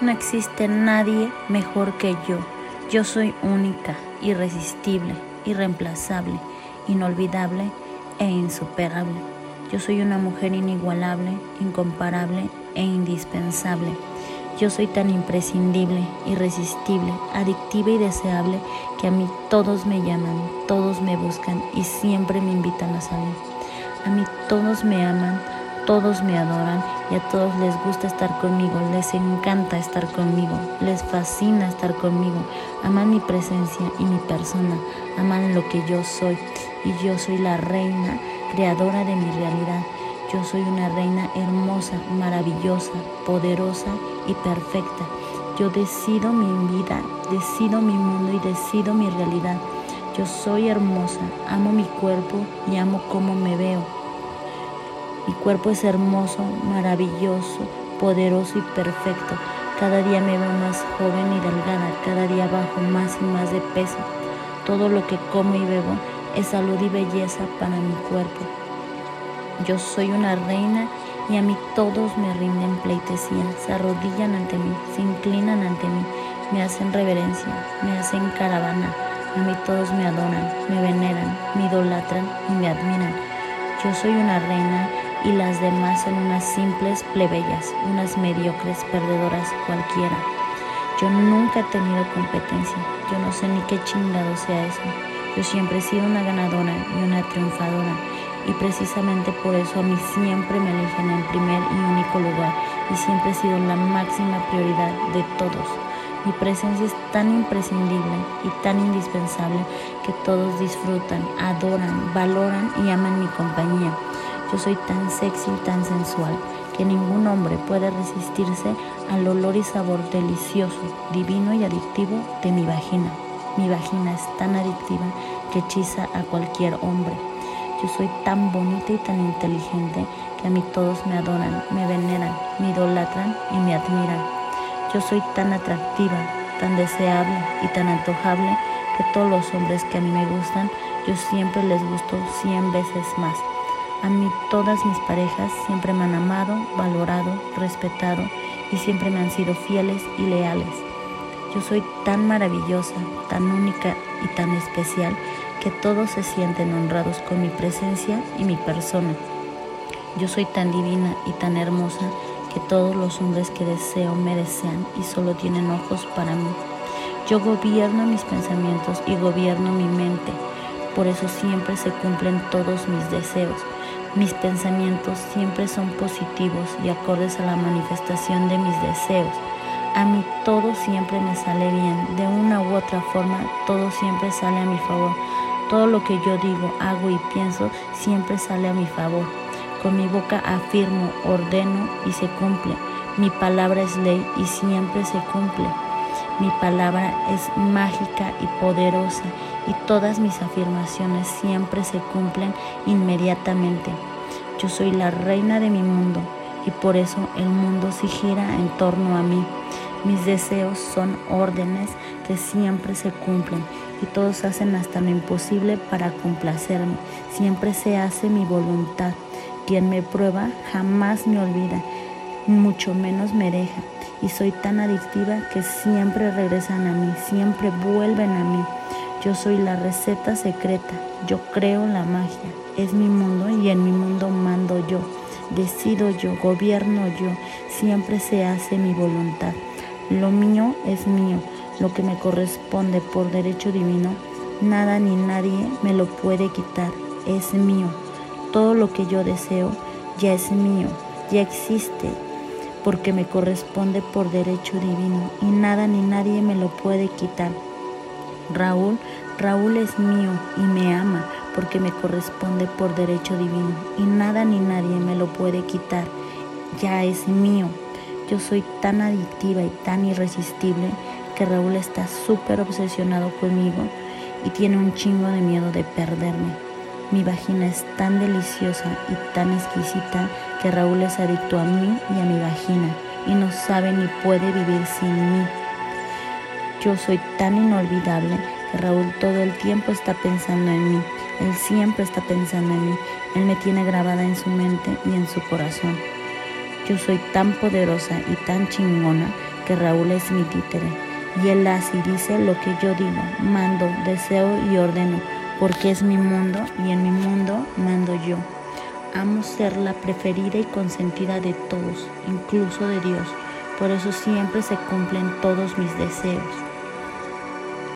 No existe nadie mejor que yo. Yo soy única, irresistible, irreemplazable, inolvidable e insuperable. Yo soy una mujer inigualable, incomparable e indispensable. Yo soy tan imprescindible, irresistible, adictiva y deseable que a mí todos me llaman, todos me buscan y siempre me invitan a salir. A mí todos me aman, todos me adoran y a todos les gusta estar conmigo, les encanta estar conmigo, les fascina estar conmigo, aman mi presencia y mi persona, aman lo que yo soy y yo soy la reina, creadora de mi realidad. Yo soy una reina hermosa, maravillosa, poderosa y perfecta. Yo decido mi vida, decido mi mundo y decido mi realidad. Yo soy hermosa, amo mi cuerpo y amo cómo me veo. Mi cuerpo es hermoso, maravilloso, poderoso y perfecto. Cada día me veo más joven y delgada, cada día bajo más y más de peso. Todo lo que como y bebo es salud y belleza para mi cuerpo. Yo soy una reina y a mí todos me rinden pleitesía, se arrodillan ante mí, se inclinan ante mí, me hacen reverencia, me hacen caravana. A mí todos me adoran, me veneran, me idolatran y me admiran. Yo soy una reina y las demás son unas simples plebeyas, unas mediocres perdedoras cualquiera. Yo nunca he tenido competencia, yo no sé ni qué chingado sea eso. Yo siempre he sido una ganadora y una triunfadora y precisamente por eso a mí siempre me eligen en primer y único lugar y siempre he sido la máxima prioridad de todos. Mi presencia es tan imprescindible y tan indispensable que todos disfrutan, adoran, valoran y aman mi compañía. Yo soy tan sexy y tan sensual que ningún hombre puede resistirse al olor y sabor delicioso, divino y adictivo de mi vagina. Mi vagina es tan adictiva que hechiza a cualquier hombre. Yo soy tan bonita y tan inteligente que a mí todos me adoran, me veneran, me idolatran y me admiran. Yo soy tan atractiva, tan deseable y tan antojable que todos los hombres que a mí me gustan, yo siempre les gusto cien veces más. A mí todas mis parejas siempre me han amado, valorado, respetado y siempre me han sido fieles y leales. Yo soy tan maravillosa, tan única y tan especial que todos se sienten honrados con mi presencia y mi persona. Yo soy tan divina y tan hermosa que todos los hombres que deseo me desean y solo tienen ojos para mí. Yo gobierno mis pensamientos y gobierno mi mente. Por eso siempre se cumplen todos mis deseos mis pensamientos siempre son positivos y acordes a la manifestación de mis deseos. A mí todo siempre me sale bien, de una u otra forma todo siempre sale a mi favor. Todo lo que yo digo, hago y pienso siempre sale a mi favor. Con mi boca afirmo, ordeno y se cumple. Mi palabra es ley y siempre se cumple. Mi palabra es mágica y poderosa y todas mis afirmaciones siempre se cumplen inmediatamente. Yo soy la reina de mi mundo y por eso el mundo se gira en torno a mí. Mis deseos son órdenes que siempre se cumplen y todos hacen hasta lo imposible para complacerme. Siempre se hace mi voluntad. Quien me prueba jamás me olvida, mucho menos me deja. Y soy tan adictiva que siempre regresan a mí, siempre vuelven a mí. Yo soy la receta secreta, yo creo la magia, es mi mundo y en mi mundo mando yo, decido yo, gobierno yo, siempre se hace mi voluntad. Lo mío es mío, lo que me corresponde por derecho divino, nada ni nadie me lo puede quitar, es mío. Todo lo que yo deseo ya es mío, ya existe, porque me corresponde por derecho divino y nada ni nadie me lo puede quitar. Raúl, Raúl es mío y me ama porque me corresponde por derecho divino y nada ni nadie me lo puede quitar. Ya es mío. Yo soy tan adictiva y tan irresistible que Raúl está súper obsesionado conmigo y tiene un chingo de miedo de perderme. Mi vagina es tan deliciosa y tan exquisita que Raúl es adicto a mí y a mi vagina y no sabe ni puede vivir sin mí. Yo soy tan inolvidable que Raúl todo el tiempo está pensando en mí. Él siempre está pensando en mí. Él me tiene grabada en su mente y en su corazón. Yo soy tan poderosa y tan chingona que Raúl es mi títere. Y él hace y dice lo que yo digo, mando, deseo y ordeno, porque es mi mundo y en mi mundo mando yo. Amo ser la preferida y consentida de todos, incluso de Dios. Por eso siempre se cumplen todos mis deseos.